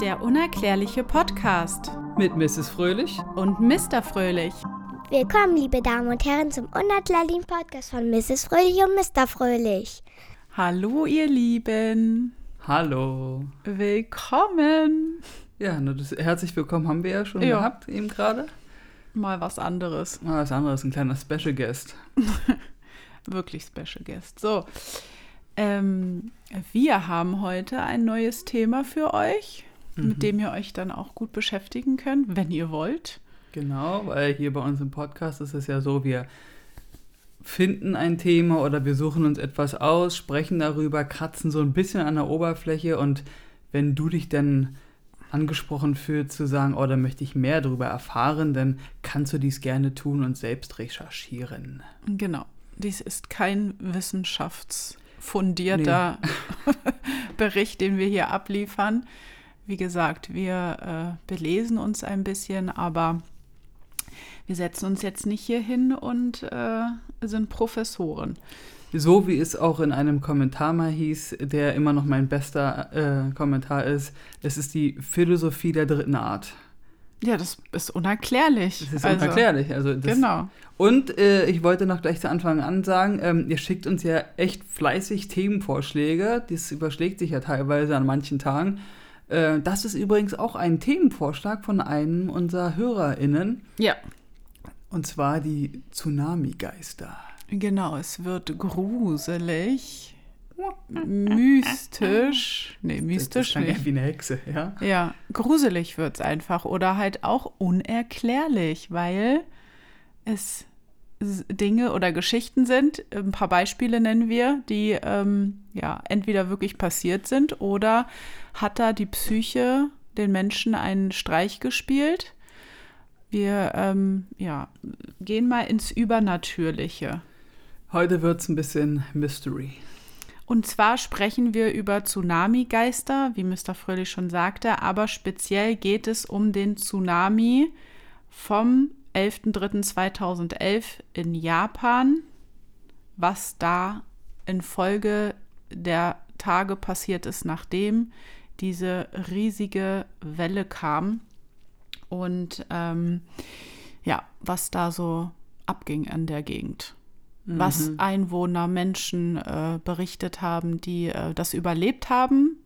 Der unerklärliche Podcast mit Mrs. Fröhlich und Mr. Fröhlich. Willkommen, liebe Damen und Herren, zum unerklärlichen Podcast von Mrs. Fröhlich und Mr. Fröhlich. Hallo, ihr Lieben. Hallo. Willkommen. Ja, nur das herzlich willkommen haben wir ja schon ja. gehabt, eben gerade. Mal was anderes. Mal was anderes, ein kleiner Special Guest. Wirklich Special Guest. So, ähm, wir haben heute ein neues Thema für euch, mhm. mit dem ihr euch dann auch gut beschäftigen könnt, wenn ihr wollt. Genau, weil hier bei uns im Podcast ist es ja so, wir finden ein Thema oder wir suchen uns etwas aus, sprechen darüber, kratzen so ein bisschen an der Oberfläche und wenn du dich dann angesprochen fühlst zu sagen, oh, da möchte ich mehr darüber erfahren, dann kannst du dies gerne tun und selbst recherchieren. Genau. Dies ist kein Wissenschafts- fundierter nee. Bericht, den wir hier abliefern. Wie gesagt, wir äh, belesen uns ein bisschen, aber wir setzen uns jetzt nicht hier hin und äh, sind Professoren. So wie es auch in einem Kommentar mal hieß, der immer noch mein bester äh, Kommentar ist, es ist die Philosophie der dritten Art. Ja, das ist unerklärlich. Das ist also, unerklärlich. Also das, genau. Und äh, ich wollte noch gleich zu Anfang an sagen, ähm, ihr schickt uns ja echt fleißig Themenvorschläge. Das überschlägt sich ja teilweise an manchen Tagen. Äh, das ist übrigens auch ein Themenvorschlag von einem unserer HörerInnen. Ja. Und zwar die Tsunami-Geister. Genau, es wird gruselig mystisch. Nee, mystisch das, das nicht. wie eine Hexe, ja? Ja, gruselig wird es einfach. Oder halt auch unerklärlich, weil es Dinge oder Geschichten sind. Ein paar Beispiele nennen wir, die ähm, ja entweder wirklich passiert sind oder hat da die Psyche den Menschen einen Streich gespielt. Wir ähm, ja, gehen mal ins Übernatürliche. Heute wird es ein bisschen Mystery. Und zwar sprechen wir über Tsunami-Geister, wie Mr. Fröhlich schon sagte, aber speziell geht es um den Tsunami vom 11.03.2011 in Japan, was da infolge der Tage passiert ist, nachdem diese riesige Welle kam und ähm, ja, was da so abging an der Gegend was mhm. Einwohner, Menschen äh, berichtet haben, die äh, das überlebt haben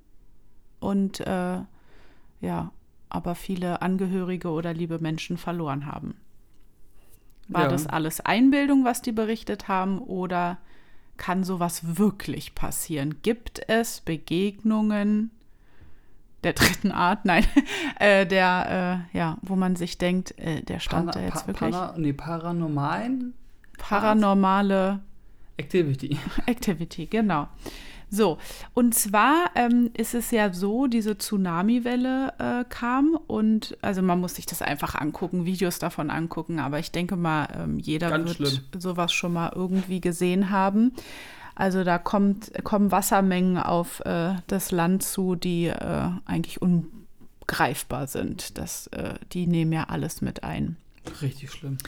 und äh, ja, aber viele Angehörige oder liebe Menschen verloren haben. War ja. das alles Einbildung, was die berichtet haben, oder kann sowas wirklich passieren? Gibt es Begegnungen der dritten Art, nein, äh, der, äh, ja, wo man sich denkt, äh, der stand Pana, da jetzt wirklich. Pana, nee, paranormalen paranormale Activity. Activity, genau. So, und zwar ähm, ist es ja so, diese Tsunami-Welle äh, kam und also man muss sich das einfach angucken, Videos davon angucken, aber ich denke mal, ähm, jeder Ganz wird schlimm. sowas schon mal irgendwie gesehen haben. Also da kommt, kommen Wassermengen auf äh, das Land zu, die äh, eigentlich ungreifbar sind. Das, äh, die nehmen ja alles mit ein. Richtig schlimm.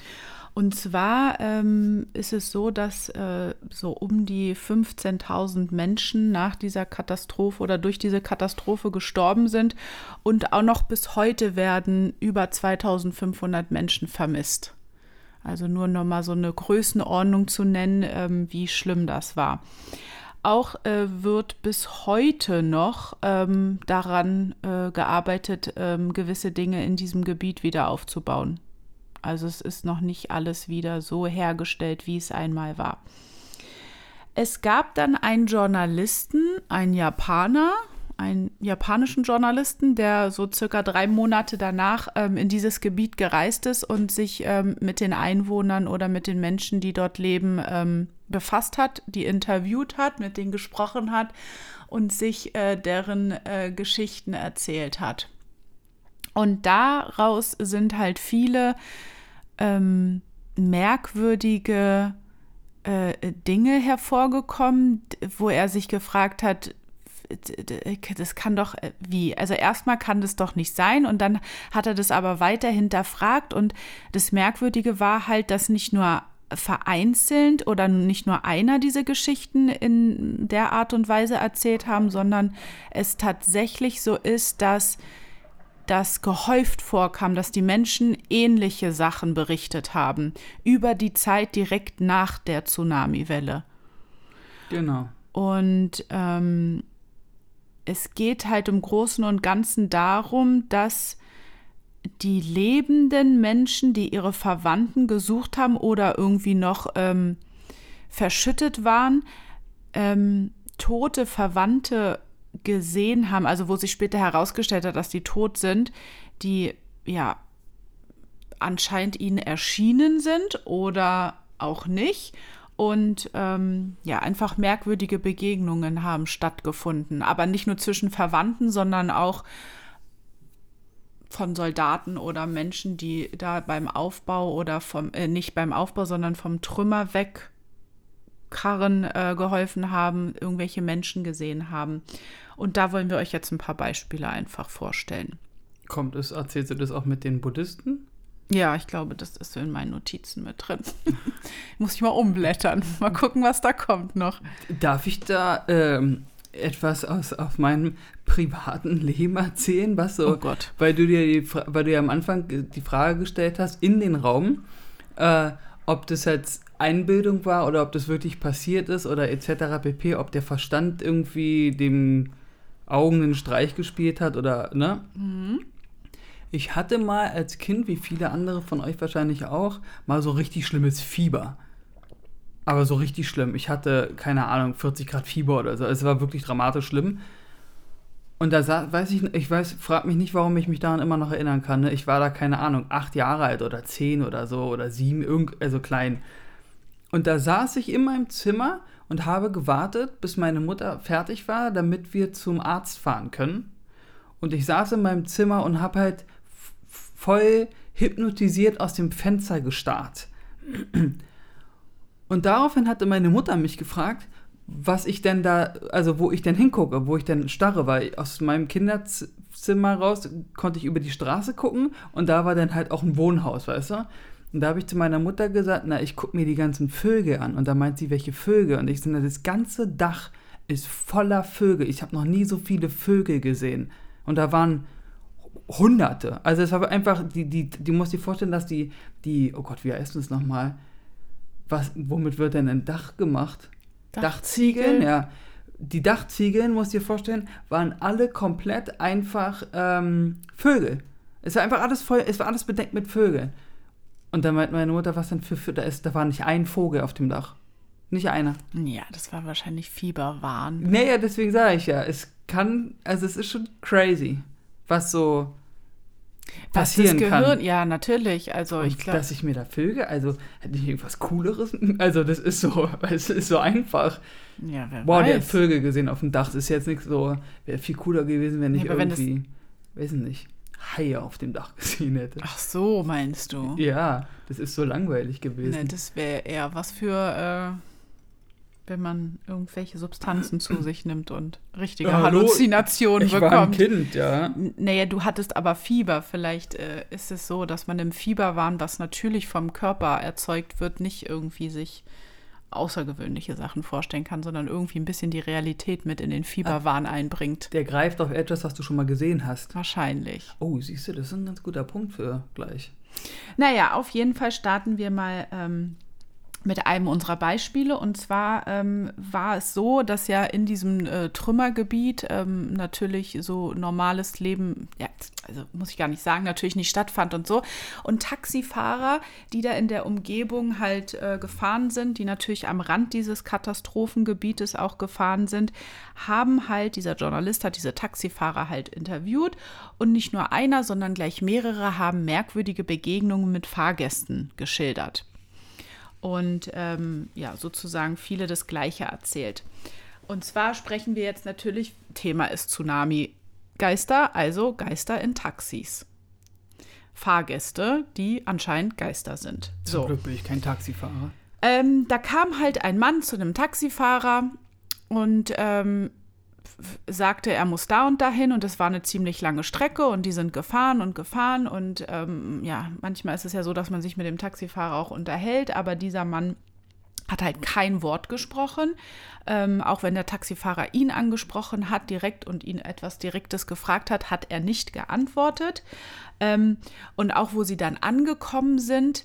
Und zwar ähm, ist es so, dass äh, so um die 15.000 Menschen nach dieser Katastrophe oder durch diese Katastrophe gestorben sind und auch noch bis heute werden über 2.500 Menschen vermisst. Also nur noch mal so eine Größenordnung zu nennen, ähm, wie schlimm das war. Auch äh, wird bis heute noch ähm, daran äh, gearbeitet, ähm, gewisse Dinge in diesem Gebiet wieder aufzubauen. Also es ist noch nicht alles wieder so hergestellt, wie es einmal war. Es gab dann einen Journalisten, einen Japaner, einen japanischen Journalisten, der so circa drei Monate danach ähm, in dieses Gebiet gereist ist und sich ähm, mit den Einwohnern oder mit den Menschen, die dort leben, ähm, befasst hat, die interviewt hat, mit denen gesprochen hat und sich äh, deren äh, Geschichten erzählt hat. Und daraus sind halt viele ähm, merkwürdige äh, Dinge hervorgekommen, wo er sich gefragt hat, das kann doch äh, wie? Also erstmal kann das doch nicht sein und dann hat er das aber weiter hinterfragt und das Merkwürdige war halt, dass nicht nur vereinzelt oder nicht nur einer diese Geschichten in der Art und Weise erzählt haben, sondern es tatsächlich so ist, dass das gehäuft vorkam, dass die Menschen ähnliche Sachen berichtet haben über die Zeit direkt nach der Tsunamiwelle. Genau. Und ähm, es geht halt im Großen und Ganzen darum, dass die lebenden Menschen, die ihre Verwandten gesucht haben oder irgendwie noch ähm, verschüttet waren, ähm, tote Verwandte gesehen haben, also wo sich später herausgestellt hat, dass die tot sind, die ja anscheinend ihnen erschienen sind oder auch nicht. Und ähm, ja, einfach merkwürdige Begegnungen haben stattgefunden. Aber nicht nur zwischen Verwandten, sondern auch von Soldaten oder Menschen, die da beim Aufbau oder vom, äh, nicht beim Aufbau, sondern vom Trümmer wegkarren äh, geholfen haben, irgendwelche Menschen gesehen haben. Und da wollen wir euch jetzt ein paar Beispiele einfach vorstellen. Kommt es, erzählst du das auch mit den Buddhisten? Ja, ich glaube, das ist in meinen Notizen mit drin. Muss ich mal umblättern. Mal gucken, was da kommt noch. Darf ich da ähm, etwas aus auf meinem privaten Leben erzählen, was so, Oh Gott. weil du dir die, weil du ja am Anfang die Frage gestellt hast in den Raum, äh, ob das jetzt Einbildung war oder ob das wirklich passiert ist oder etc. pp, ob der Verstand irgendwie dem Augen einen Streich gespielt hat oder ne? Ich hatte mal als Kind, wie viele andere von euch wahrscheinlich auch, mal so richtig schlimmes Fieber. Aber so richtig schlimm. Ich hatte, keine Ahnung, 40 Grad Fieber oder so. Es war wirklich dramatisch schlimm. Und da sa- weiß ich, ich weiß, frag mich nicht, warum ich mich daran immer noch erinnern kann. Ne? Ich war da, keine Ahnung, acht Jahre alt oder zehn oder so oder sieben, irgend, also klein. Und da saß ich in meinem Zimmer und habe gewartet, bis meine Mutter fertig war, damit wir zum Arzt fahren können. Und ich saß in meinem Zimmer und habe halt voll hypnotisiert aus dem Fenster gestarrt. Und daraufhin hatte meine Mutter mich gefragt, was ich denn da, also wo ich denn hingucke, wo ich denn starre, weil aus meinem Kinderzimmer raus konnte ich über die Straße gucken und da war dann halt auch ein Wohnhaus, weißt du? Und da habe ich zu meiner Mutter gesagt, na, ich gucke mir die ganzen Vögel an. Und da meint sie, welche Vögel? Und ich sage, das ganze Dach ist voller Vögel. Ich habe noch nie so viele Vögel gesehen. Und da waren Hunderte. Also es war einfach, die, die, die musst dir vorstellen, dass die, die, oh Gott, wie heißt das nochmal? Was, womit wird denn ein Dach gemacht? Dachziegeln, ja. Die Dachziegeln, musst du dir vorstellen, waren alle komplett einfach ähm, Vögel. Es war einfach alles voll, es war alles bedeckt mit Vögeln. Und dann meint meine Mutter, was denn für, für da ist, da war nicht ein Vogel auf dem Dach. Nicht einer. Ja, das war wahrscheinlich Fieberwahn. Naja, deswegen sage ich ja, es kann, also es ist schon crazy, was so Was passieren das Gehirn, kann. ja, natürlich. Also ich Und glaube, dass ich mir da Vögel, also hätte ich irgendwas Cooleres? Also das ist so, es ist so einfach. ja, wer Boah, der weiß. Vögel gesehen auf dem Dach. Das ist jetzt nichts so, wäre viel cooler gewesen, wenn ich Ja, aber wenn irgendwie, weiß nicht, Haie auf dem Dach gesehen hätte. Ach so, meinst du? Ja, das ist so langweilig gewesen. Ne, das wäre eher was für, äh, wenn man irgendwelche Substanzen zu sich nimmt und richtige hallo, Halluzinationen ich war ein bekommt. Kind, ja. Naja, du hattest aber Fieber. Vielleicht äh, ist es so, dass man im Fieberwahn, was natürlich vom Körper erzeugt wird, nicht irgendwie sich außergewöhnliche Sachen vorstellen kann, sondern irgendwie ein bisschen die Realität mit in den Fieberwahn einbringt. Der greift auf etwas, was du schon mal gesehen hast. Wahrscheinlich. Oh, siehst du, das ist ein ganz guter Punkt für gleich. Naja, auf jeden Fall starten wir mal ähm, mit einem unserer Beispiele. Und zwar ähm, war es so, dass ja in diesem äh, Trümmergebiet ähm, natürlich so normales Leben, ja, also muss ich gar nicht sagen, natürlich nicht stattfand und so. Und Taxifahrer, die da in der Umgebung halt äh, gefahren sind, die natürlich am Rand dieses Katastrophengebietes auch gefahren sind, haben halt, dieser Journalist hat diese Taxifahrer halt interviewt und nicht nur einer, sondern gleich mehrere haben merkwürdige Begegnungen mit Fahrgästen geschildert und ähm, ja, sozusagen viele das Gleiche erzählt. Und zwar sprechen wir jetzt natürlich, Thema ist Tsunami-Geister, also Geister in Taxis. Fahrgäste, die anscheinend Geister sind. Zum So. Glück bin ich kein Taxifahrer. Ähm, da kam halt ein Mann zu einem Taxifahrer und ähm, sagte, er muss da und dahin und es war eine ziemlich lange Strecke und die sind gefahren und gefahren und ähm, ja, manchmal ist es ja so, dass man sich mit dem Taxifahrer auch unterhält, aber dieser Mann hat halt kein Wort gesprochen. Ähm, auch wenn der Taxifahrer ihn angesprochen hat, direkt und ihn etwas Direktes gefragt hat, hat er nicht geantwortet. Ähm, und auch wo sie dann angekommen sind,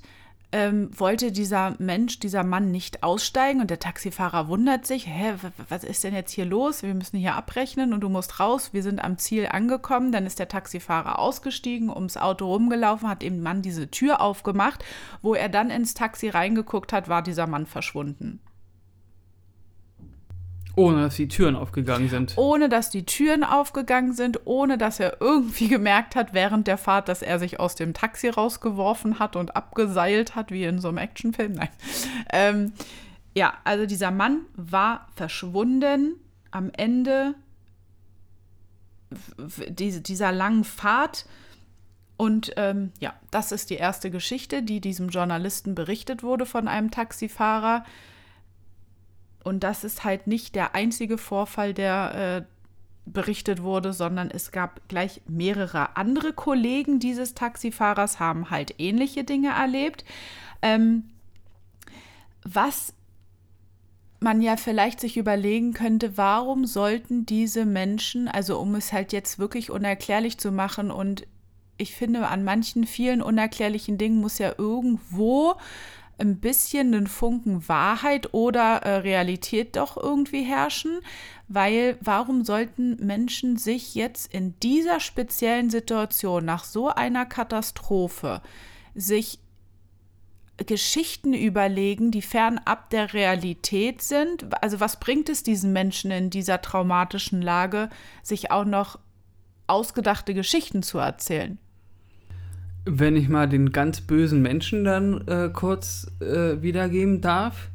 ähm, wollte dieser Mensch, dieser Mann nicht aussteigen und der Taxifahrer wundert sich, hä, was ist denn jetzt hier los? Wir müssen hier abrechnen und du musst raus. Wir sind am Ziel angekommen. Dann ist der Taxifahrer ausgestiegen, ums Auto rumgelaufen, hat dem Mann diese Tür aufgemacht. Wo er dann ins Taxi reingeguckt hat, war dieser Mann verschwunden. Ohne dass die Türen aufgegangen sind. Ohne dass die Türen aufgegangen sind, ohne dass er irgendwie gemerkt hat während der Fahrt, dass er sich aus dem Taxi rausgeworfen hat und abgeseilt hat, wie in so einem Actionfilm. Nein. Ähm, ja, also dieser Mann war verschwunden am Ende dieser langen Fahrt. Und ähm, ja, das ist die erste Geschichte, die diesem Journalisten berichtet wurde von einem Taxifahrer. Und das ist halt nicht der einzige Vorfall, der äh, berichtet wurde, sondern es gab gleich mehrere andere Kollegen dieses Taxifahrers, haben halt ähnliche Dinge erlebt. Ähm, was man ja vielleicht sich überlegen könnte, warum sollten diese Menschen, also um es halt jetzt wirklich unerklärlich zu machen und ich finde, an manchen vielen unerklärlichen Dingen muss ja irgendwo ein bisschen einen Funken Wahrheit oder äh, Realität doch irgendwie herrschen, weil warum sollten Menschen sich jetzt in dieser speziellen Situation nach so einer Katastrophe sich Geschichten überlegen, die fernab der Realität sind? Also was bringt es diesen Menschen in dieser traumatischen Lage, sich auch noch ausgedachte Geschichten zu erzählen? Wenn ich mal den ganz bösen Menschen dann äh, kurz äh, wiedergeben darf,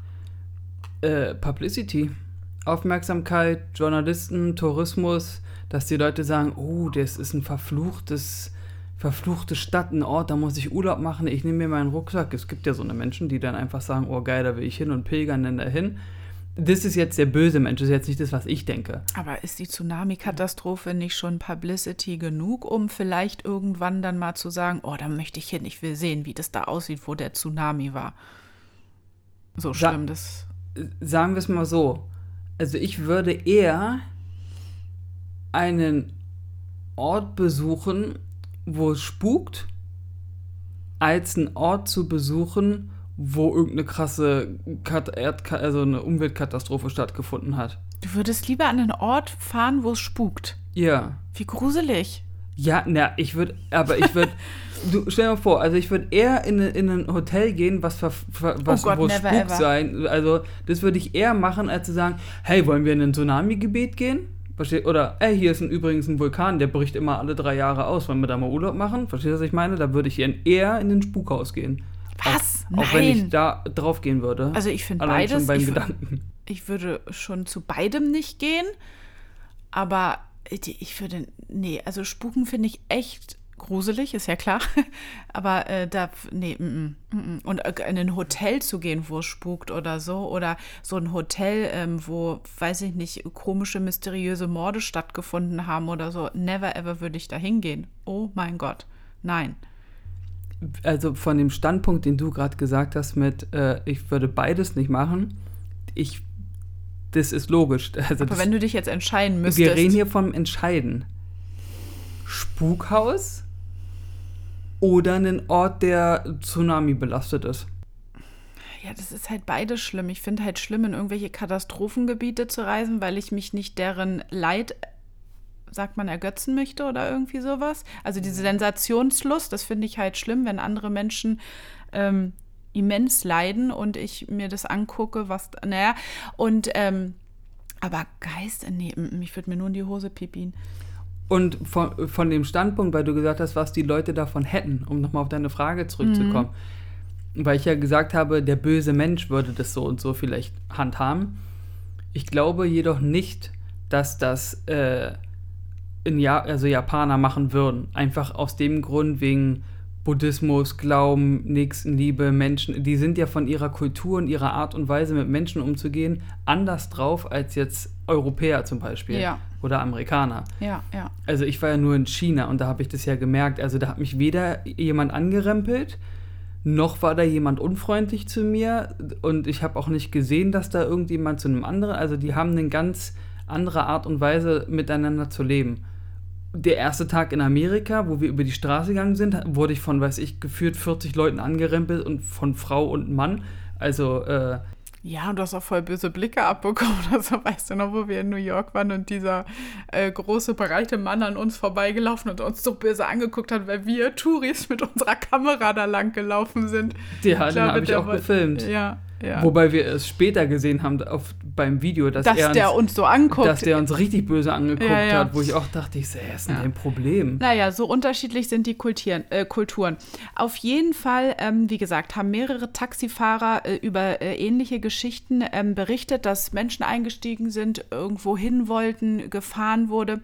äh, Publicity, Aufmerksamkeit, Journalisten, Tourismus, dass die Leute sagen, oh, das ist ein verfluchtes, verfluchte Stadt, ein Ort, da muss ich Urlaub machen, ich nehme mir meinen Rucksack. Es gibt ja so eine Menschen, die dann einfach sagen, oh geil, da will ich hin und pilgern dann dahin das ist jetzt der böse Mensch, das ist jetzt nicht das, was ich denke. Aber ist die Tsunami-Katastrophe nicht schon Publicity genug, um vielleicht irgendwann dann mal zu sagen, oh, da möchte ich hin, ich will sehen, wie das da aussieht, wo der Tsunami war. So schlimm Sa das. Sagen wir es mal so. Also ich würde eher einen Ort besuchen, wo es spukt, als einen Ort zu besuchen, wo irgendeine krasse Kat Erd also eine Umweltkatastrophe stattgefunden hat. Du würdest lieber an einen Ort fahren, wo es spukt. Ja. Wie gruselig. Ja, na, ich würde, aber ich würde, du stell dir mal vor, also ich würde eher in, in ein Hotel gehen, was, was oh Gott, wo es spukt sein. Also das würde ich eher machen, als zu sagen, hey, wollen wir in ein Tsunami-Gebiet gehen? Versteht? Oder, ey, hier ist ein, übrigens ein Vulkan, der bricht immer alle drei Jahre aus. Wollen wir da mal Urlaub machen? Verstehst du, was ich meine? Da würde ich eher in den Spukhaus gehen. Was? Auch, auch wenn ich da drauf gehen würde. Also ich finde beides. Schon beim ich, Gedanken. Ich würde schon zu beidem nicht gehen, aber ich würde, nee, also Spuken finde ich echt gruselig, ist ja klar. Aber äh, da, nee, m -m, m und äh, in ein Hotel zu gehen, wo es spukt oder so, oder so ein Hotel, ähm, wo, weiß ich nicht, komische, mysteriöse Morde stattgefunden haben oder so, never ever würde ich da hingehen. Oh mein Gott, nein also von dem Standpunkt, den du gerade gesagt hast, mit äh, ich würde beides nicht machen, ich, das ist logisch. Also Aber das, wenn du dich jetzt entscheiden müsstest. Wir reden hier vom Entscheiden. Spukhaus oder einen Ort, der Tsunami belastet ist. Ja, das ist halt beides schlimm. Ich finde halt schlimm, in irgendwelche Katastrophengebiete zu reisen, weil ich mich nicht deren Leid sagt man, ergötzen möchte oder irgendwie sowas. Also diese mhm. Sensationslust, das finde ich halt schlimm, wenn andere Menschen ähm, immens leiden und ich mir das angucke, was, naja, und, ähm, aber Geist, nee, ich würde mir nur in die Hose pipien. Und von, von dem Standpunkt, weil du gesagt hast, was die Leute davon hätten, um nochmal auf deine Frage zurückzukommen, mhm. weil ich ja gesagt habe, der böse Mensch würde das so und so vielleicht handhaben. Ich glaube jedoch nicht, dass das äh, in ja also Japaner machen würden. Einfach aus dem Grund wegen Buddhismus, Glauben, Nächstenliebe, Menschen. Die sind ja von ihrer Kultur und ihrer Art und Weise mit Menschen umzugehen anders drauf als jetzt Europäer zum Beispiel. Ja. Oder Amerikaner. Ja, ja. Also ich war ja nur in China und da habe ich das ja gemerkt. Also da hat mich weder jemand angerempelt, noch war da jemand unfreundlich zu mir und ich habe auch nicht gesehen, dass da irgendjemand zu einem anderen, also die haben eine ganz andere Art und Weise miteinander zu leben. Der erste Tag in Amerika, wo wir über die Straße gegangen sind, wurde ich von, weiß ich, geführt 40 Leuten angerempelt und von Frau und Mann. Also äh, ja, und du hast auch voll böse Blicke abbekommen. Also weißt du noch, wo wir in New York waren und dieser äh, große, breite Mann an uns vorbeigelaufen und uns so böse angeguckt hat, weil wir Touris mit unserer Kamera da lang gelaufen sind. Ja, den habe ich auch gefilmt. Ja, ja. Wobei wir es später gesehen haben auf, beim Video, dass, dass er uns, der uns so anguckt. Dass der uns richtig böse angeguckt Ja, ja. hat, wo ich auch dachte, ich sehe, ist denn ein Problem? Naja, so unterschiedlich sind die Kultieren, äh, Kulturen. Auf jeden Fall, ähm, wie gesagt, haben mehrere Taxifahrer äh, über äh, ähnliche Geschichten ähm, berichtet, dass Menschen eingestiegen sind, irgendwo hin wollten, gefahren wurde.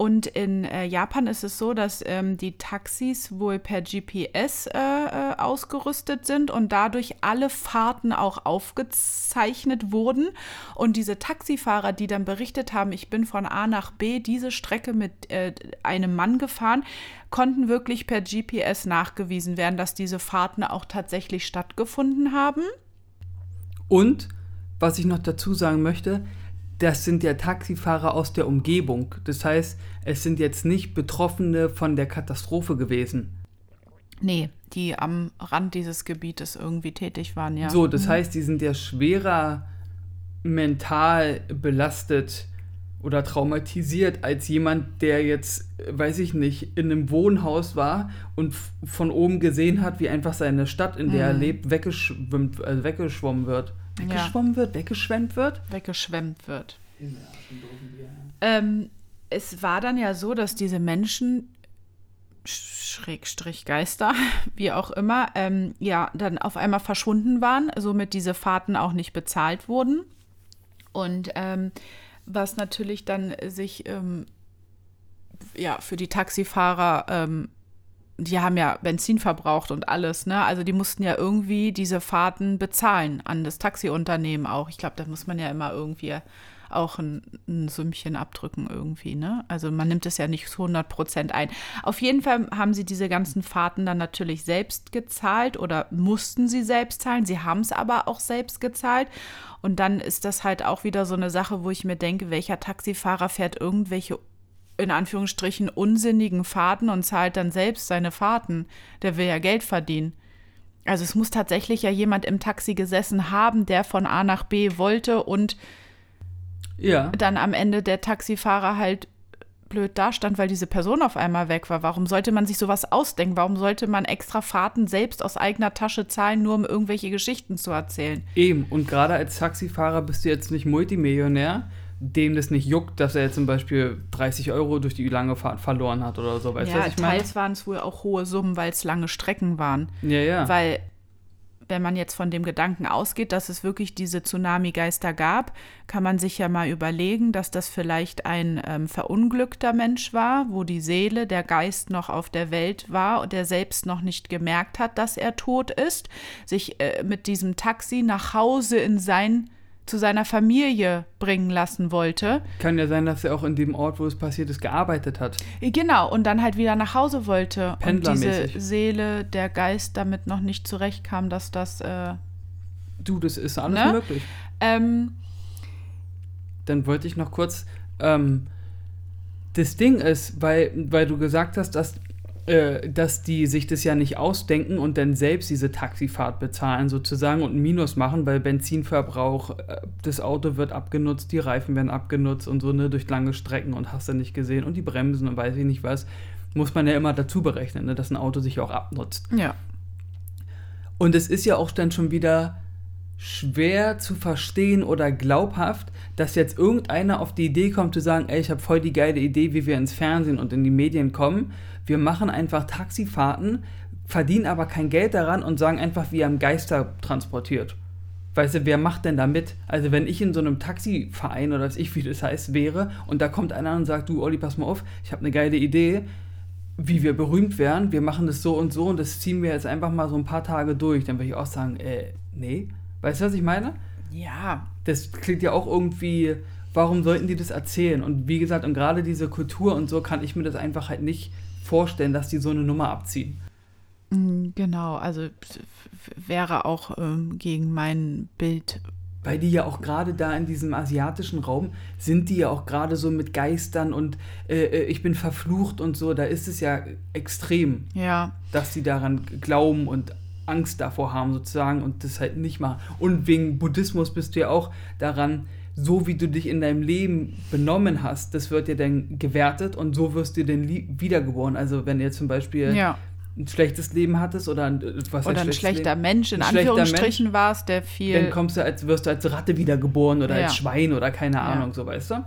Und in äh, Japan ist es so, dass ähm, die Taxis wohl per GPS äh, äh, ausgerüstet sind und dadurch alle Fahrten auch aufgezeichnet wurden. Und diese Taxifahrer, die dann berichtet haben, ich bin von A nach B diese Strecke mit äh, einem Mann gefahren, konnten wirklich per GPS nachgewiesen werden, dass diese Fahrten auch tatsächlich stattgefunden haben. Und, was ich noch dazu sagen möchte, das sind ja Taxifahrer aus der Umgebung. Das heißt, es sind jetzt nicht Betroffene von der Katastrophe gewesen. Nee, die am Rand dieses Gebietes irgendwie tätig waren, ja. So, das heißt, die sind ja schwerer mental belastet oder traumatisiert als jemand, der jetzt, weiß ich nicht, in einem Wohnhaus war und von oben gesehen hat, wie einfach seine Stadt, in der er lebt, weggeschwimmt, also weggeschwommen wird. Weggeschwommen wird? Weggeschwemmt wird? weggeschwemmt wird. Ähm, es war dann ja so, dass diese Menschen, Schrägstrich Geister, wie auch immer, ähm, ja, dann auf einmal verschwunden waren, somit diese Fahrten auch nicht bezahlt wurden. Und ähm, was natürlich dann sich ähm, ja, für die Taxifahrer, ähm, die haben ja Benzin verbraucht und alles, ne? Also die mussten ja irgendwie diese Fahrten bezahlen an das Taxiunternehmen auch. Ich glaube, da muss man ja immer irgendwie auch ein, ein Sümmchen abdrücken irgendwie, ne? Also man nimmt es ja nicht zu 100 Prozent ein. Auf jeden Fall haben sie diese ganzen Fahrten dann natürlich selbst gezahlt oder mussten sie selbst zahlen. Sie haben es aber auch selbst gezahlt. Und dann ist das halt auch wieder so eine Sache, wo ich mir denke, welcher Taxifahrer fährt irgendwelche in Anführungsstrichen unsinnigen Fahrten und zahlt dann selbst seine Fahrten. Der will ja Geld verdienen. Also es muss tatsächlich ja jemand im Taxi gesessen haben, der von A nach B wollte und Ja. dann am Ende der Taxifahrer halt blöd dastand, weil diese Person auf einmal weg war. Warum sollte man sich sowas ausdenken? Warum sollte man extra Fahrten selbst aus eigener Tasche zahlen, nur um irgendwelche Geschichten zu erzählen? Eben, und gerade als Taxifahrer bist du jetzt nicht Multimillionär, dem das nicht juckt, dass er jetzt zum Beispiel 30 Euro durch die lange Fahrt verloren hat oder so. Weißt du, ja, was ich meine? teils waren es wohl auch hohe Summen, weil es lange Strecken waren. Ja, ja. Weil, wenn man jetzt von dem Gedanken ausgeht, dass es wirklich diese Tsunami-Geister gab, kann man sich ja mal überlegen, dass das vielleicht ein ähm, verunglückter Mensch war, wo die Seele, der Geist noch auf der Welt war und der selbst noch nicht gemerkt hat, dass er tot ist, sich äh, mit diesem Taxi nach Hause in sein zu seiner Familie bringen lassen wollte. Kann ja sein, dass er auch in dem Ort, wo es passiert ist, gearbeitet hat. Genau, und dann halt wieder nach Hause wollte. Und diese Seele, der Geist damit noch nicht zurechtkam, dass das. Äh, Du, das ist alles Ne? möglich. ähm, Dann wollte ich noch kurz. Ähm, das Ding ist, weil, weil du gesagt hast, dass, dass die sich das ja nicht ausdenken und dann selbst diese Taxifahrt bezahlen sozusagen und ein Minus machen, weil Benzinverbrauch, äh, das Auto wird abgenutzt, die Reifen werden abgenutzt und so, ne, durch lange Strecken und hast du nicht gesehen und die Bremsen und weiß ich nicht was, muss man ja immer dazu berechnen, ne, dass ein Auto sich auch abnutzt. ja. Und es ist ja auch dann schon wieder schwer zu verstehen oder glaubhaft, dass jetzt irgendeiner auf die Idee kommt zu sagen, ey, ich habe voll die geile Idee, wie wir ins Fernsehen und in die Medien kommen. Wir machen einfach Taxifahrten, verdienen aber kein Geld daran und sagen einfach, wir haben Geister transportiert. Weißt du, wer macht denn da mit? Also wenn ich in so einem Taxiverein oder was ich, wie das heißt, wäre und da kommt einer und sagt, du Olli, pass mal auf, ich habe eine geile Idee, wie wir berühmt werden, wir machen das so und so und das ziehen wir jetzt einfach mal so ein paar Tage durch, dann würde ich auch sagen, äh, nee. Weißt du, was ich meine? Ja, Das klingt ja auch irgendwie, warum sollten die das erzählen? Und wie gesagt, und gerade diese Kultur und so kann ich mir das einfach halt nicht vorstellen, dass die so eine Nummer abziehen. Mm, Genau, also wäre auch ähm, gegen mein Bild. Weil die ja auch gerade da in diesem asiatischen Raum sind die ja auch gerade so mit Geistern und äh, äh, ich bin verflucht und so. Da ist es ja extrem, Ja, dass sie daran glauben und Angst davor haben sozusagen und das halt nicht machen. Und wegen Buddhismus bist du ja auch daran, so wie du dich in deinem Leben benommen hast, das wird dir dann gewertet und so wirst du dann wiedergeboren. Also wenn ihr zum Beispiel ja. ein schlechtes Leben hattest oder ein, äh, was Oder ein schlechter Leben? Mensch, in Anführungsstrichen war es, der viel. Dann kommst du als, wirst du als Ratte wiedergeboren oder Ja. als Schwein oder keine Ja. Ahnung, so weißt du?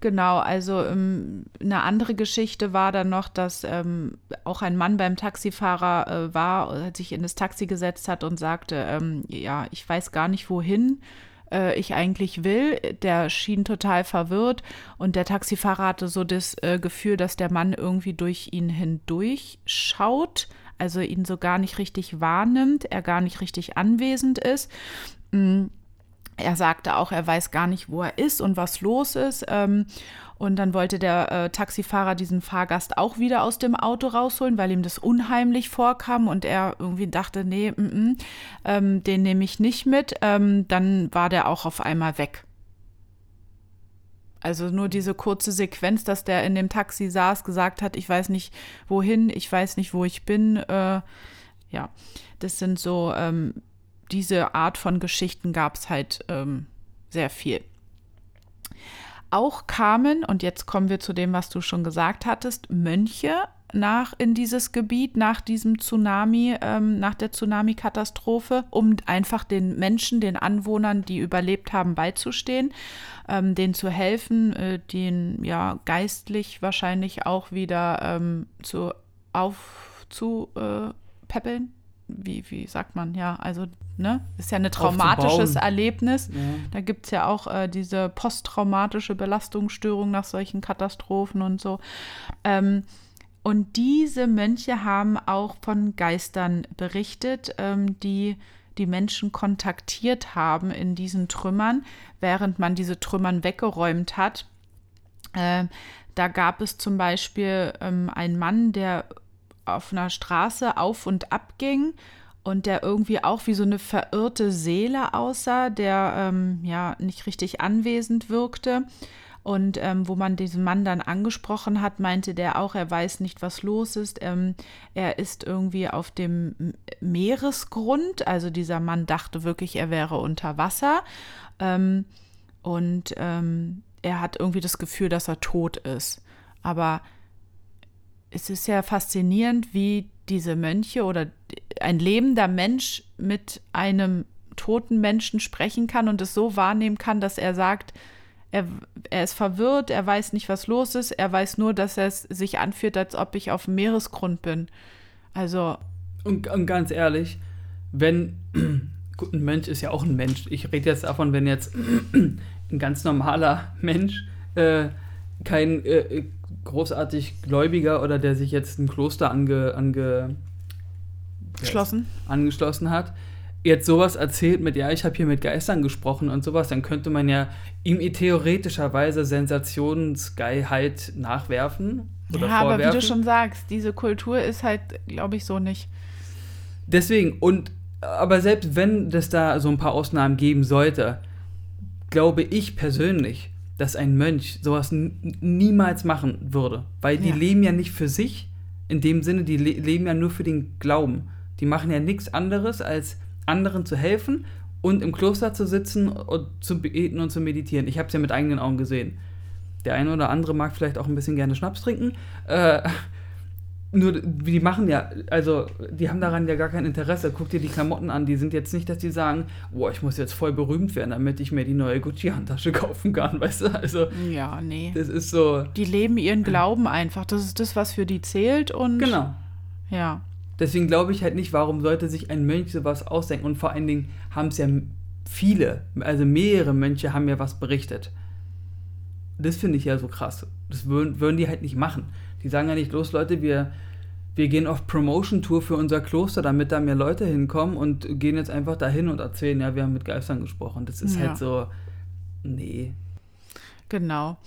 Genau, also ähm, eine andere Geschichte war dann noch, dass ähm, auch ein Mann beim Taxifahrer äh, war, äh, sich in das Taxi gesetzt hat und sagte, ähm, ja, ich weiß gar nicht, wohin äh, ich eigentlich will. Der schien total verwirrt und der Taxifahrer hatte so das äh, Gefühl, dass der Mann irgendwie durch ihn hindurch schaut, also ihn so gar nicht richtig wahrnimmt, er gar nicht richtig anwesend ist. Mm. Er sagte auch, er weiß gar nicht, wo er ist und was los ist. Ähm, und dann wollte der äh, Taxifahrer diesen Fahrgast auch wieder aus dem Auto rausholen, weil ihm das unheimlich vorkam und er irgendwie dachte, nee, mm, mm, ähm, den nehme ich nicht mit. Ähm, dann war der auch auf einmal weg. Also nur diese kurze Sequenz, dass der in dem Taxi saß, gesagt hat, ich weiß nicht wohin, ich weiß nicht, wo ich bin. Äh, ja, das sind so ähm, diese Art von Geschichten gab es halt ähm, sehr viel. Auch kamen, und jetzt kommen wir zu dem, was du schon gesagt hattest, Mönche nach in dieses Gebiet nach diesem Tsunami, ähm, nach der Tsunami-Katastrophe, um einfach den Menschen, den Anwohnern, die überlebt haben, beizustehen, ähm, denen zu helfen, äh, den ja geistlich wahrscheinlich auch wieder ähm, zu aufzupäppeln. Äh. Wie, wie sagt man, ja, also, ne, ist ja ein traumatisches. Erlebnis. Ja. Da gibt es ja auch äh, diese posttraumatische Belastungsstörung nach solchen Katastrophen und so. Ähm, und diese Mönche haben auch von Geistern berichtet, ähm, die die Menschen kontaktiert haben in diesen Trümmern, während man diese Trümmern weggeräumt hat. Ähm, da gab es zum Beispiel ähm, einen Mann, der auf einer Straße auf und ab ging und der irgendwie auch wie so eine verirrte Seele aussah, der ähm, ja nicht richtig anwesend wirkte. Und ähm, wo man diesen Mann dann angesprochen hat, meinte der auch, er weiß nicht, was los ist. Ähm, er ist irgendwie auf dem Meeresgrund. Also dieser Mann dachte wirklich, er wäre unter Wasser. Ähm, und ähm, er hat irgendwie das Gefühl, dass er tot ist. Aber es ist ja faszinierend, wie diese Mönche oder ein lebender Mensch mit einem toten Menschen sprechen kann und es so wahrnehmen kann, dass er sagt, er, er ist verwirrt, er weiß nicht, was los ist, er weiß nur, dass es sich anfühlt, als ob ich auf dem Meeresgrund bin. Also, Und, und ganz ehrlich, wenn, gut, ein Mensch ist ja auch ein Mensch. Ich rede jetzt davon, wenn jetzt ein ganz normaler Mensch, äh, kein äh, großartig Gläubiger oder der sich jetzt ein Kloster ange, ange, geschlossen. angeschlossen hat, jetzt sowas erzählt mit, ja, ich habe hier mit Geistern gesprochen und sowas, dann könnte man ja ihm theoretischerweise Sensationsgeilheit nachwerfen oder Ja, aber wie vorwerfen. du schon sagst, diese Kultur ist halt, glaube ich, so nicht. Deswegen, und aber selbst wenn es da so ein paar Ausnahmen geben sollte, glaube ich persönlich, dass ein Mönch sowas niemals machen würde. Weil die Ja. leben ja nicht für sich, in dem Sinne, die le leben ja nur für den Glauben. Die machen ja nichts anderes, als anderen zu helfen und im Kloster zu sitzen und zu beten und zu meditieren. Ich habe es ja mit eigenen Augen gesehen. Der eine oder andere mag vielleicht auch ein bisschen gerne Schnaps trinken. Äh, nur, die machen ja, also, die haben daran ja gar kein Interesse. Guck dir die Klamotten an. Die sind jetzt nicht, dass die sagen, boah, ich muss jetzt voll berühmt werden, damit ich mir die neue Gucci-Handtasche kaufen kann, weißt du? Also, Ja, nee. das ist so, Die leben ihren Glauben einfach. Das ist das, was für die zählt und genau. ja. Deswegen glaube ich halt nicht, warum sollte sich ein Mönch sowas ausdenken. Und vor allen Dingen haben es ja viele, also mehrere Mönche haben ja was berichtet. Das finde ich ja so krass. Das würden, würden die halt nicht machen. Die sagen ja nicht, los Leute, wir, wir gehen auf Promotion-Tour für unser Kloster, damit da mehr Leute hinkommen und gehen jetzt einfach dahin und erzählen, ja, wir haben mit Geistern gesprochen. Das ist Ja. halt so, nee. Genau.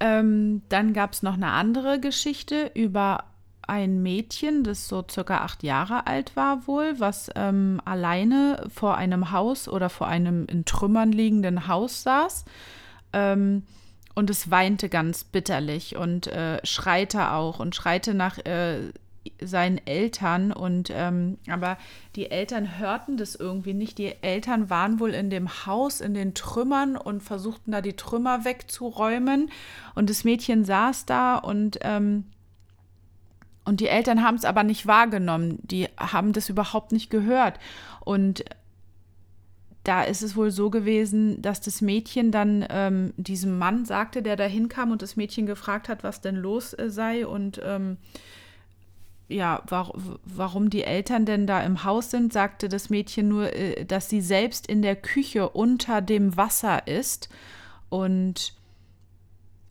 Ähm, dann gab es noch eine andere Geschichte über ein Mädchen, das so circa acht Jahre alt war wohl, was ähm, alleine vor einem Haus oder vor einem in Trümmern liegenden Haus saß. Ähm, und es weinte ganz bitterlich und äh, schreite auch und schreite nach äh, seinen Eltern und ähm, aber die Eltern hörten das irgendwie nicht. Die Eltern waren wohl in dem Haus in den Trümmern und versuchten da die Trümmer wegzuräumen und das Mädchen saß da und ähm, und die Eltern haben es aber nicht wahrgenommen. Die haben das überhaupt nicht gehört und da ist es wohl so gewesen, dass das Mädchen dann ähm, diesem Mann sagte, der da hinkam und das Mädchen gefragt hat, was denn los äh, sei und ähm, ja, war, warum die Eltern denn da im Haus sind, sagte das Mädchen nur, äh, dass sie selbst in der Küche unter dem Wasser ist und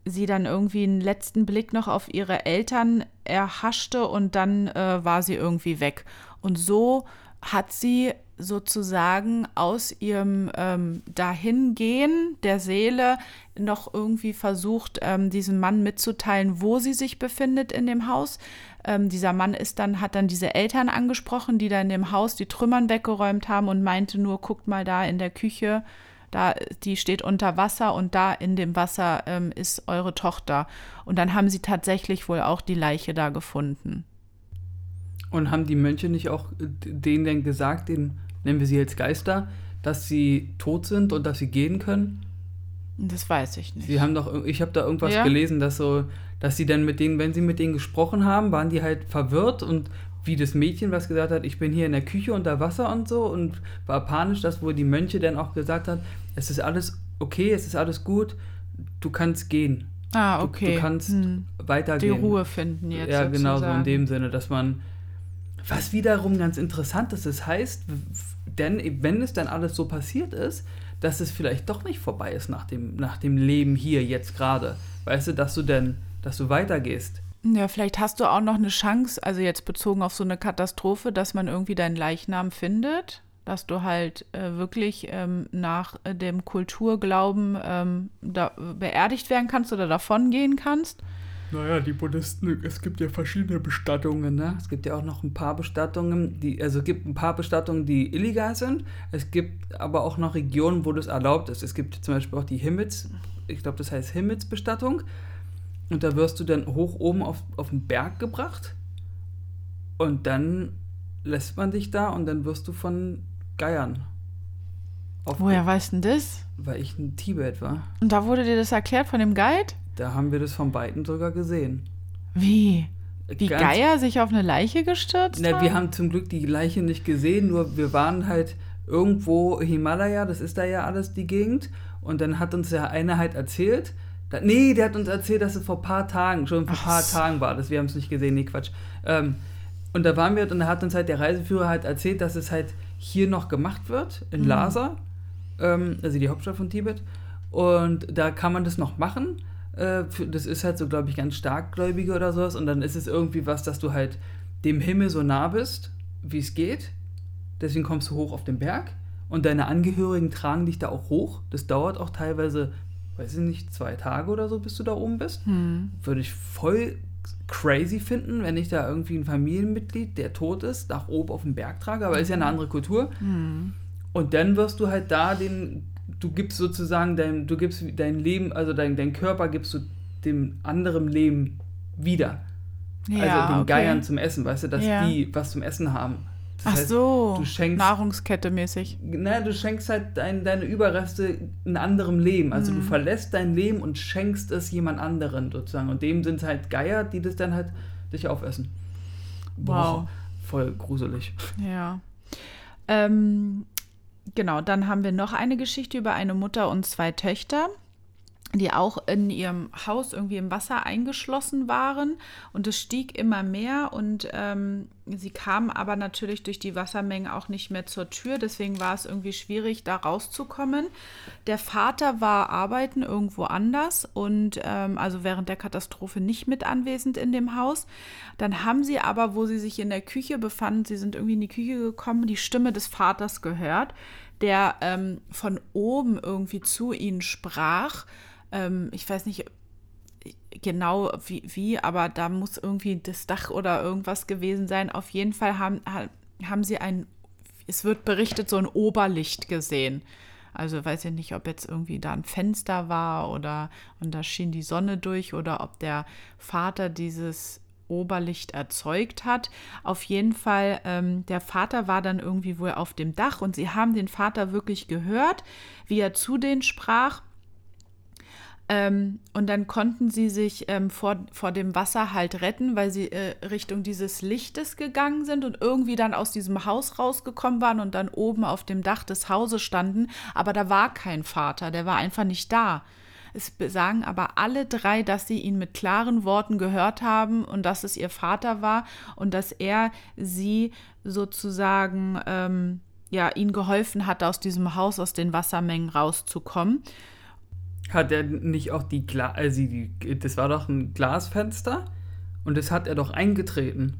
sie dann irgendwie einen letzten Blick noch auf ihre Eltern erhaschte und dann äh, war sie irgendwie weg. Und so hat sie sozusagen aus ihrem ähm, Dahingehen der Seele noch irgendwie versucht, ähm, diesem Mann mitzuteilen, wo sie sich befindet in dem Haus. Ähm, dieser Mann ist dann, hat dann diese Eltern angesprochen, die da in dem Haus die Trümmern weggeräumt haben und meinte nur, guckt mal da in der Küche, da, die steht unter Wasser und da in dem Wasser ähm, ist eure Tochter. Und dann haben sie tatsächlich wohl auch die Leiche da gefunden. Und haben die Mönche nicht auch äh, denen denn gesagt, den nennen wir sie jetzt Geister, dass sie tot sind und dass sie gehen können? Das weiß ich nicht. Sie haben doch, ich habe da irgendwas ja. gelesen, dass so, dass sie dann mit denen, wenn sie mit denen gesprochen haben, waren die halt verwirrt und wie das Mädchen, was gesagt hat, ich bin hier in der Küche unter Wasser und so und war panisch, dass wo die Mönche dann auch gesagt hat, es ist alles okay, es ist alles gut, du kannst gehen. Ah, okay. Du, du kannst hm. weitergehen. Die Ruhe finden jetzt. Ja, genau so in dem Sinne, dass man, was wiederum ganz interessant ist, das heißt, denn wenn es dann alles so passiert ist, dass es vielleicht doch nicht vorbei ist nach dem, nach dem Leben hier jetzt gerade. Weißt du, dass du denn, dass du weitergehst. Ja, vielleicht hast du auch noch eine Chance, also jetzt bezogen auf so eine Katastrophe, dass man irgendwie deinen Leichnam findet, dass du halt äh, wirklich ähm, nach äh, dem Kulturglauben ähm, da, beerdigt werden kannst oder davon gehen kannst. Naja, die Buddhisten, es gibt ja verschiedene Bestattungen, ne? Es gibt ja auch noch ein paar Bestattungen, die, also es gibt ein paar Bestattungen, die illegal sind. Es gibt aber auch noch Regionen, wo das erlaubt ist. Es gibt zum Beispiel auch die Himmels, ich glaube, das heißt Himmelsbestattung. Und da wirst du dann hoch oben auf, auf den Berg gebracht. Und dann lässt man dich da und dann wirst du von Geiern. Woher weißt du denn das? Weil ich in Tibet war. Und da wurde dir das erklärt von dem Guide? Da haben wir das von beiden sogar gesehen. Wie? Wie Ganz, Geier sich auf eine Leiche gestürzt na, haben? Wir haben zum Glück die Leiche nicht gesehen, nur wir waren halt irgendwo Himalaya, das ist da ja alles die Gegend. Und dann hat uns ja einer halt erzählt, da, nee, der hat uns erzählt, dass es vor ein paar Tagen, schon vor ein paar so. Tagen war, das, wir haben es nicht gesehen, nee, Quatsch. Ähm, und da waren wir und da hat uns halt der Reiseführer halt erzählt, dass es halt hier noch gemacht wird, in mhm. Lhasa, ähm, also die Hauptstadt von Tibet. Und da kann man das noch machen äh, das ist halt so, glaube ich, ganz starkgläubige oder sowas. Und dann ist es irgendwie was, dass du halt dem Himmel so nah bist, wie es geht. Deswegen kommst du hoch auf den Berg. Und deine Angehörigen tragen dich da auch hoch. Das dauert auch teilweise, weiß ich nicht, zwei Tage oder so, bis du da oben bist. Hm. Würde ich voll crazy finden, wenn ich da irgendwie ein Familienmitglied, der tot ist, nach oben auf den Berg trage. Aber ist ja eine andere Kultur. Hm. Und dann wirst du halt da den du gibst sozusagen dein, du gibst dein Leben, also dein, dein Körper gibst du dem anderen Leben wieder. Ja, also den okay. Geiern zum Essen, weißt du, dass ja. die was zum Essen haben. Das Ach heißt, so, du schenkst, Nahrungskette mäßig. Na, du schenkst halt dein, deine Überreste in anderem Leben. Also mhm. du verlässt dein Leben und schenkst es jemand anderen sozusagen. Und dem sind halt Geier, die das dann halt dich aufessen. Wow. Boah, voll gruselig. Ja. Ähm, Genau, dann haben wir noch eine Geschichte über eine Mutter und zwei Töchter die auch in ihrem Haus irgendwie im Wasser eingeschlossen waren und es stieg immer mehr und ähm, sie kamen aber natürlich durch die Wassermenge auch nicht mehr zur Tür, deswegen war es irgendwie schwierig, da rauszukommen. Der Vater war arbeiten irgendwo anders und ähm, also während der Katastrophe nicht mit anwesend in dem Haus. Dann haben sie aber, wo sie sich in der Küche befanden, sie sind irgendwie in die Küche gekommen, die Stimme des Vaters gehört, der ähm, von oben irgendwie zu ihnen sprach ähm, ich weiß nicht, genau wie, wie, aber da muss irgendwie das Dach oder irgendwas gewesen sein. Auf jeden Fall haben, haben sie ein, es wird berichtet, so ein Oberlicht gesehen. Also weiß ich nicht, ob jetzt irgendwie da ein Fenster war oder und da schien die Sonne durch oder ob der Vater dieses Oberlicht erzeugt hat. Auf jeden Fall, ähm, der Vater war dann irgendwie wohl auf dem Dach und sie haben den Vater wirklich gehört, wie er zu denen sprach. Ähm, und dann konnten sie sich ähm, vor, vor dem Wasser halt retten, weil sie äh, Richtung dieses Lichtes gegangen sind und irgendwie dann aus diesem Haus rausgekommen waren und dann oben auf dem Dach des Hauses standen. Aber da war kein Vater, der war einfach nicht da. Es sagen aber alle drei, dass sie ihn mit klaren Worten gehört haben und dass es ihr Vater war und dass er sie sozusagen, ähm, ja, ihnen geholfen hat, aus diesem Haus, aus den Wassermengen rauszukommen. Hat er nicht auch die, Gla also die, das war doch ein Glasfenster und das hat er doch eingetreten.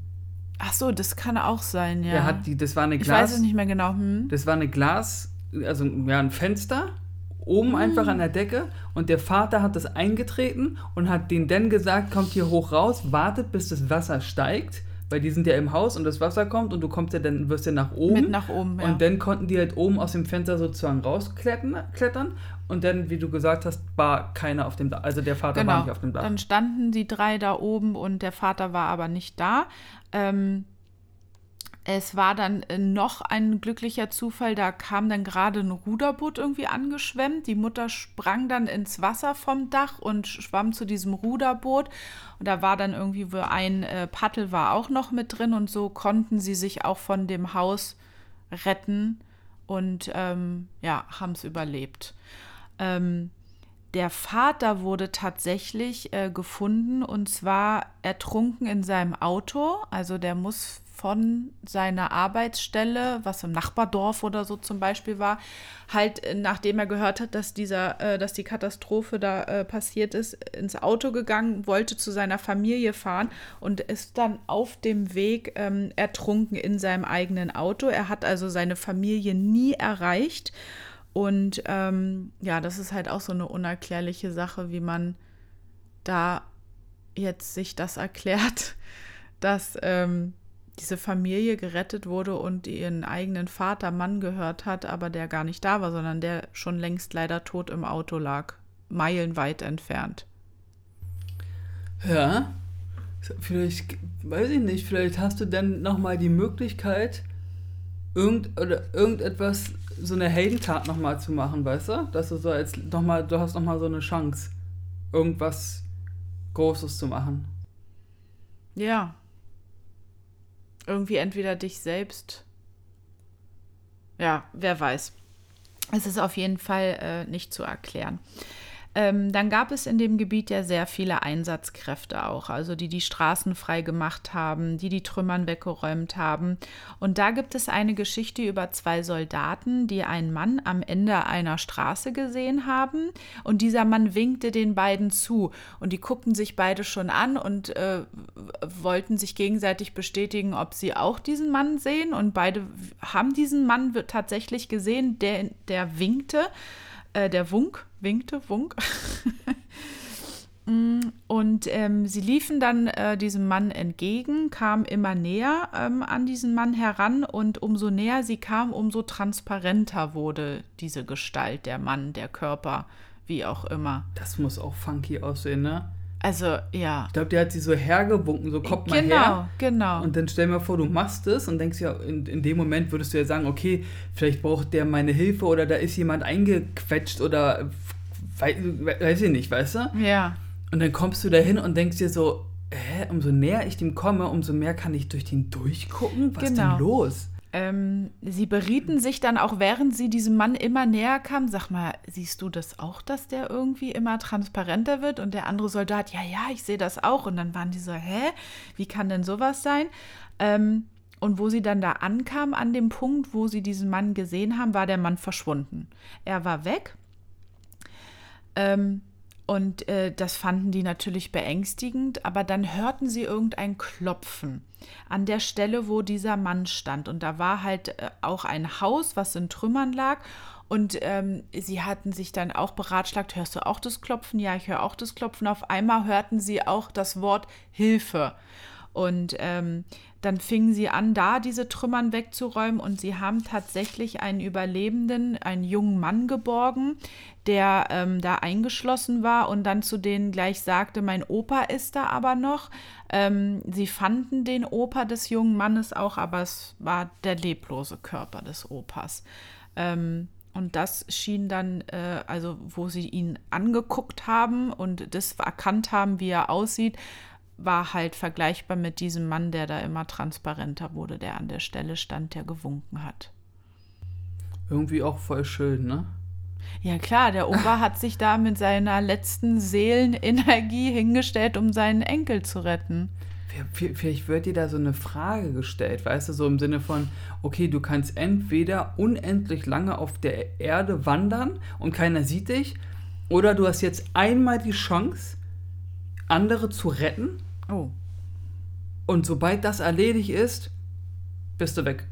Ach so, das kann auch sein, ja. Er hat die, das war eine Glas. Ich weiß es nicht mehr genau. Hm? Das war eine Glas, also ja, ein Fenster oben einfach an der Decke und der Vater hat das eingetreten und hat denen dann gesagt, kommt hier hoch raus, wartet bis das Wasser steigt weil die sind ja im Haus und das Wasser kommt und du kommst ja dann, wirst ja nach oben. Mit nach oben, ja. Und dann konnten die halt oben aus dem Fenster sozusagen rausklettern und dann, wie du gesagt hast, war keiner auf dem Dach. Also der Vater genau. war nicht auf dem Dach. Dann standen die drei da oben und der Vater war aber nicht da. Ähm, es war dann äh, noch ein glücklicher Zufall, da kam dann gerade ein Ruderboot irgendwie angeschwemmt. Die Mutter sprang dann ins Wasser vom Dach und schwamm zu diesem Ruderboot. Und da war dann irgendwie ein äh, Paddel war auch noch mit drin und so konnten sie sich auch von dem Haus retten und ähm, ja, haben es überlebt. Ähm, der Vater wurde tatsächlich äh, gefunden und zwar ertrunken in seinem Auto. Also der muss von seiner Arbeitsstelle, was im Nachbardorf oder so zum Beispiel war, halt äh, nachdem er gehört hat, dass dieser, äh, dass die Katastrophe da äh, passiert ist, ins Auto gegangen, wollte zu seiner Familie fahren und ist dann auf dem Weg ähm, ertrunken in seinem eigenen Auto. Er hat also seine Familie nie erreicht. Und ähm, ja, das ist halt auch so eine unerklärliche Sache, wie man da jetzt sich das erklärt, dass ähm, diese Familie gerettet wurde und ihren eigenen Vater Mann gehört hat, aber der gar nicht da war, sondern der schon längst leider tot im Auto lag, meilenweit entfernt. Ja, vielleicht, weiß ich nicht, vielleicht hast du dann nochmal die Möglichkeit, irgend, oder irgendetwas, so eine Heldentat nochmal zu machen, weißt du? Dass du so als nochmal, du hast nochmal so eine Chance, irgendwas Großes zu machen. Ja, irgendwie entweder dich selbst. Ja, wer weiß. Es ist auf jeden Fall äh, nicht zu erklären. Ähm, dann gab es in dem Gebiet ja sehr viele Einsatzkräfte auch, also die die Straßen frei gemacht haben, die die Trümmern weggeräumt haben. Und da gibt es eine Geschichte über zwei Soldaten, die einen Mann am Ende einer Straße gesehen haben. Und dieser Mann winkte den beiden zu. Und die guckten sich beide schon an und äh, wollten sich gegenseitig bestätigen, ob sie auch diesen Mann sehen. Und beide haben diesen Mann tatsächlich gesehen, der, der winkte äh, der Wunk, winkte, Wunk. Mm, und ähm, sie liefen dann äh, diesem Mann entgegen, kamen immer näher ähm, an diesen Mann heran und umso näher sie kam, umso transparenter wurde diese Gestalt, der Mann, der Körper, wie auch immer. Das muss auch funky aussehen, ne? Also, ja. Ich glaube, der hat sie so hergewunken, so kommt mal genau, her. Genau, genau. Und dann stell mir vor, du machst es und denkst ja, in, in dem Moment würdest du ja sagen, okay, vielleicht braucht der meine Hilfe oder da ist jemand eingequetscht oder weiß, weiß ich nicht, weißt du? Ja. Und dann kommst du da hin und denkst dir so, hä, umso näher ich dem komme, umso mehr kann ich durch den durchgucken. Was genau. ist denn los? Ähm, sie berieten sich dann auch, während sie diesem Mann immer näher kamen. Sag mal, siehst du das auch, dass der irgendwie immer transparenter wird? Und der andere Soldat, ja, ja, ich sehe das auch. Und dann waren die so, hä, wie kann denn sowas sein? Ähm, und wo sie dann da ankamen, an dem Punkt, wo sie diesen Mann gesehen haben, war der Mann verschwunden. Er war weg. Ähm, Und äh, das fanden die natürlich beängstigend, aber dann hörten sie irgendein Klopfen an der Stelle, wo dieser Mann stand. Und da war halt äh, auch ein Haus, was in Trümmern lag. Und ähm, sie hatten sich dann auch beratschlagt, hörst du auch das Klopfen? Ja, ich höre auch das Klopfen. Auf einmal hörten sie auch das Wort Hilfe. Und ähm, dann fingen sie an, da diese Trümmern wegzuräumen und sie haben tatsächlich einen Überlebenden, einen jungen Mann geborgen, der ähm, da eingeschlossen war und dann zu denen gleich sagte, mein Opa ist da aber noch. Ähm, sie fanden den Opa des jungen Mannes auch, aber es war der leblose Körper des Opas. Ähm, und das schien dann, äh, also wo sie ihn angeguckt haben und das erkannt haben, wie er aussieht, war halt vergleichbar mit diesem Mann, der da immer transparenter wurde, der an der Stelle stand, der gewunken hat. Irgendwie auch voll schön, ne? Ja klar, der Opa hat sich da mit seiner letzten Seelenenergie hingestellt, um seinen Enkel zu retten. Vielleicht wird dir da so eine Frage gestellt, weißt du, so im Sinne von, okay, du kannst entweder unendlich lange auf der Erde wandern und keiner sieht dich, oder du hast jetzt einmal die Chance, andere zu retten. Oh. Und sobald das erledigt ist, bist du weg.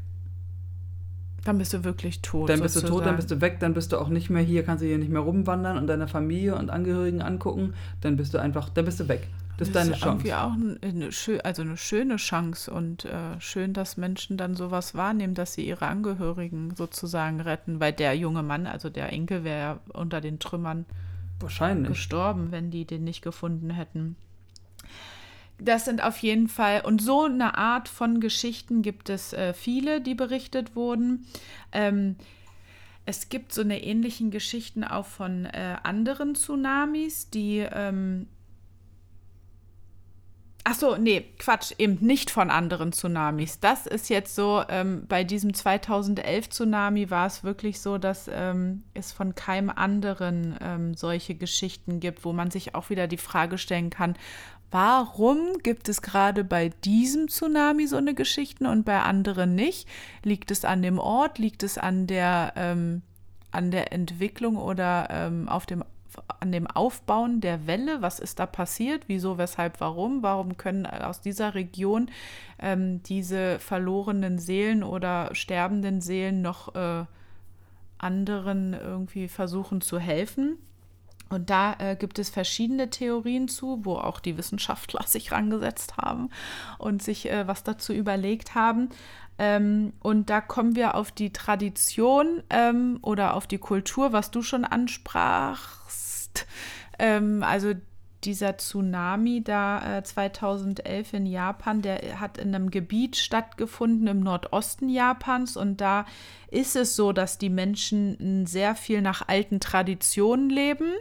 Dann bist du wirklich tot. Dann bist sozusagen. du tot, dann bist du weg, dann bist du auch nicht mehr hier, kannst du hier nicht mehr rumwandern und deine Familie und Angehörigen angucken, dann bist du einfach, dann bist du weg. Das ist deine Chance. Irgendwie auch eine, also eine schöne Chance und äh, schön, dass Menschen dann sowas wahrnehmen, dass sie ihre Angehörigen sozusagen retten, weil der junge Mann, also der Enkel, wäre ja unter den Trümmern Wahrscheinlich. gestorben, wenn die den nicht gefunden hätten. Das sind auf jeden Fall, und so eine Art von Geschichten gibt es äh, viele, die berichtet wurden. Ähm, es gibt so eine ähnlichen Geschichten auch von äh, anderen Tsunamis, die ähm, Ach so, nee, Quatsch, eben nicht von anderen Tsunamis. Das ist jetzt so, ähm, bei diesem 2011-Tsunami war es wirklich so, dass ähm, es von keinem anderen ähm, solche Geschichten gibt, wo man sich auch wieder die Frage stellen kann, warum gibt es gerade bei diesem Tsunami so eine Geschichten und bei anderen nicht? Liegt es an dem Ort? Liegt es an der, ähm, an der Entwicklung oder ähm, auf dem an dem Aufbauen der Welle, was ist da passiert, wieso, weshalb, warum, warum können aus dieser Region ähm, diese verlorenen Seelen oder sterbenden Seelen noch äh, anderen irgendwie versuchen zu helfen. Und da äh, gibt es verschiedene Theorien zu, wo auch die Wissenschaftler sich rangesetzt haben und sich äh, was dazu überlegt haben. Ähm, und da kommen wir auf die Tradition ähm, oder auf die Kultur, was du schon ansprachst ist. Ähm, also dieser Tsunami da äh, 2011 in Japan, der hat in einem Gebiet stattgefunden im Nordosten Japans und da ist es so, dass die Menschen sehr viel nach alten Traditionen leben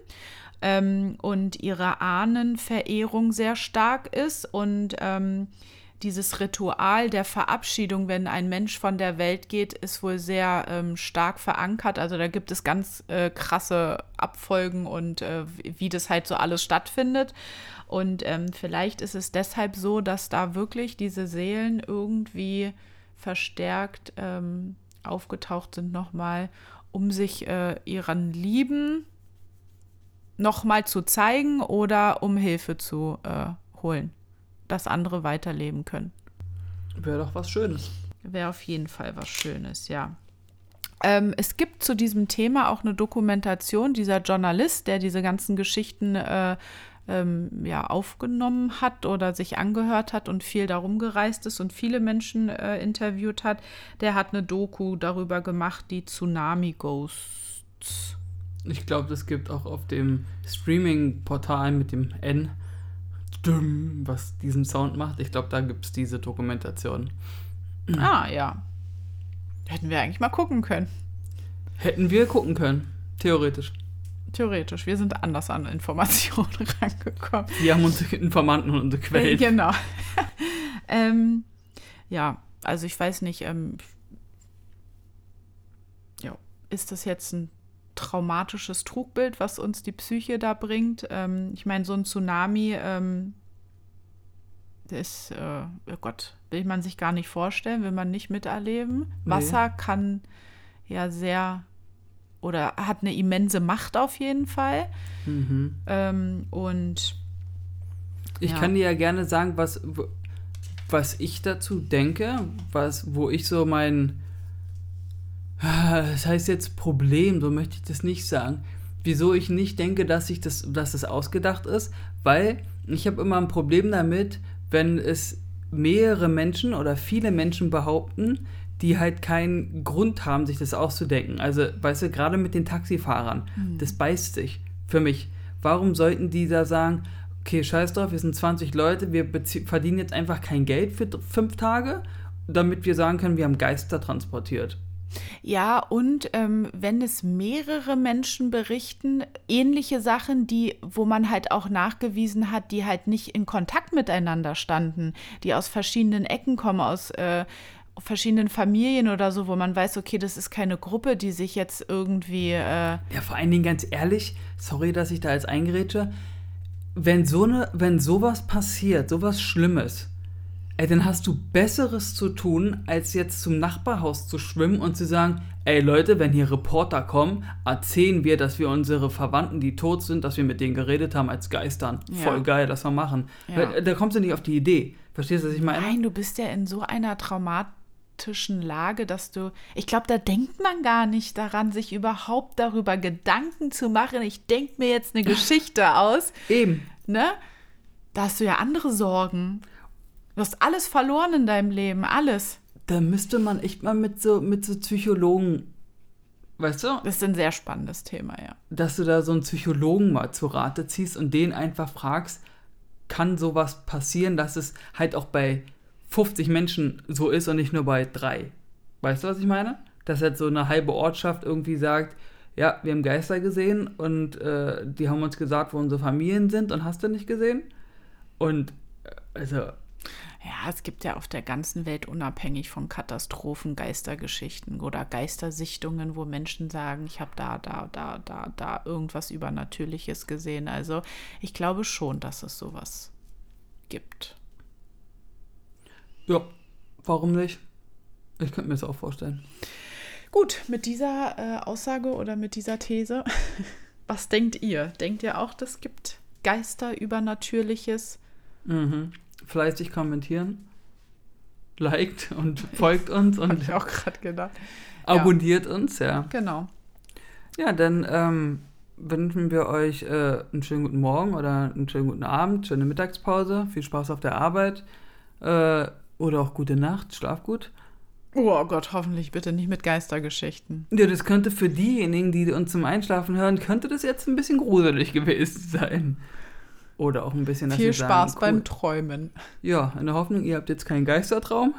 ähm, und ihre Ahnenverehrung sehr stark ist und ähm, dieses Ritual der Verabschiedung, wenn ein Mensch von der Welt geht, ist wohl sehr ähm, stark verankert. Also da gibt es ganz äh, krasse Abfolgen und äh, wie das halt so alles stattfindet. Und ähm, vielleicht ist es deshalb so, dass da wirklich diese Seelen irgendwie verstärkt ähm, aufgetaucht sind nochmal, um sich äh, ihren Lieben nochmal zu zeigen oder um Hilfe zu äh, holen dass andere weiterleben können. Wäre doch was Schönes. Wäre auf jeden Fall was Schönes, ja. Ähm, es gibt zu diesem Thema auch eine Dokumentation, dieser Journalist, der diese ganzen Geschichten äh, ähm, ja, aufgenommen hat oder sich angehört hat und viel darum gereist ist und viele Menschen äh, interviewt hat, der hat eine Doku darüber gemacht, die Tsunami Ghosts. Ich glaube, das gibt auch auf dem Streaming-Portal mit dem N was diesen Sound macht. Ich glaube, da gibt es diese Dokumentation. Ah, ja. Hätten wir eigentlich mal gucken können. Hätten wir gucken können, theoretisch. Theoretisch. Wir sind anders an Informationen rangekommen. Wir haben unsere Informanten und unsere Quellen. Genau. ähm, ja, also ich weiß nicht, ähm, ja, ist das jetzt ein traumatisches Trugbild, was uns die Psyche da bringt. Ähm, ich meine, so ein Tsunami ähm, ist, äh, oh Gott, will man sich gar nicht vorstellen, will man nicht miterleben. Nee. Wasser kann ja sehr oder hat eine immense Macht auf jeden Fall. Mhm. Ähm, und Ich Ja. kann dir ja gerne sagen, was, was ich dazu denke, was, wo ich so mein, das heißt jetzt Problem, so möchte ich das nicht sagen. Wieso ich nicht denke, dass ich das, dass das ausgedacht ist, weil ich habe immer ein Problem damit, wenn es mehrere Menschen oder viele Menschen behaupten, die halt keinen Grund haben, sich das auszudenken. Also, weißt du, gerade mit den Taxifahrern, das beißt sich für mich. Warum sollten die da sagen, okay, scheiß drauf, wir sind 20 Leute, wir verdienen jetzt einfach kein Geld für fünf Tage, damit wir sagen können, wir haben Geister transportiert. Ja, und ähm, wenn es mehrere Menschen berichten, ähnliche Sachen, die, wo man halt auch nachgewiesen hat, die halt nicht in Kontakt miteinander standen, die aus verschiedenen Ecken kommen, aus äh, verschiedenen Familien oder so, wo man weiß, okay, das ist keine Gruppe, die sich jetzt irgendwie. Äh, Ja, vor allen Dingen ganz ehrlich, sorry, dass ich da jetzt eingerätsche, wenn so eine, wenn sowas passiert, sowas Schlimmes, ey, dann hast du Besseres zu tun, als jetzt zum Nachbarhaus zu schwimmen und zu sagen, ey Leute, wenn hier Reporter kommen, erzählen wir, dass wir unsere Verwandten, die tot sind, dass wir mit denen geredet haben als Geistern. Ja. Voll geil, das wir machen. Ja. Weil, Da kommst du nicht auf die Idee. Verstehst du, was ich meine? Nein, du bist ja in so einer traumatischen Lage, dass du, ich glaube, da denkt man gar nicht daran, sich überhaupt darüber Gedanken zu machen. Ich denke mir jetzt eine Geschichte aus, Eben. ne? Da hast du ja andere Sorgen. Du hast alles verloren in deinem Leben, alles. Da müsste man echt mal mit so, mit so Psychologen, weißt du? Das ist ein sehr spannendes Thema, ja. dass du da so einen Psychologen mal zu Rate ziehst und den einfach fragst, kann sowas passieren, dass es halt auch bei 50 Menschen so ist und nicht nur bei drei. Weißt du, was ich meine? Dass halt so eine halbe Ortschaft irgendwie sagt, ja, wir haben Geister gesehen und äh, die haben uns gesagt, wo unsere Familien sind und hast du nicht gesehen? Und äh, also, Ja, es gibt ja auf der ganzen Welt unabhängig von Katastrophen Geistergeschichten oder Geistersichtungen, wo Menschen sagen, ich habe da, da, da, da, da irgendwas Übernatürliches gesehen. Also ich glaube schon, dass es sowas gibt. ja, warum nicht? Ich könnte mir das auch vorstellen. Gut, mit dieser äh, Aussage oder mit dieser These, was denkt ihr? Denkt ihr auch, das gibt Geister, Übernatürliches? Mhm. Fleißig kommentieren, liked und folgt uns und ich auch gerade gedacht. abonniert uns, ja. Genau. Ja, dann ähm, wünschen wir euch äh, einen schönen guten Morgen oder einen schönen guten Abend, schöne Mittagspause, viel Spaß auf der Arbeit äh, oder auch gute Nacht, schlaf gut. Oh Gott, hoffentlich bitte nicht mit Geistergeschichten. Ja, das könnte für diejenigen, die uns zum Einschlafen hören, könnte das jetzt ein bisschen gruselig gewesen sein. Oder auch ein bisschen, Viel sagen, Spaß cool. beim Träumen. Ja, in der Hoffnung, ihr habt jetzt keinen Geistertraum.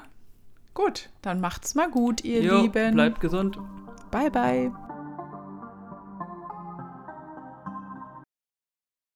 Gut, dann macht's mal gut, ihr Jo, Lieben. bleibt gesund. Bye, bye.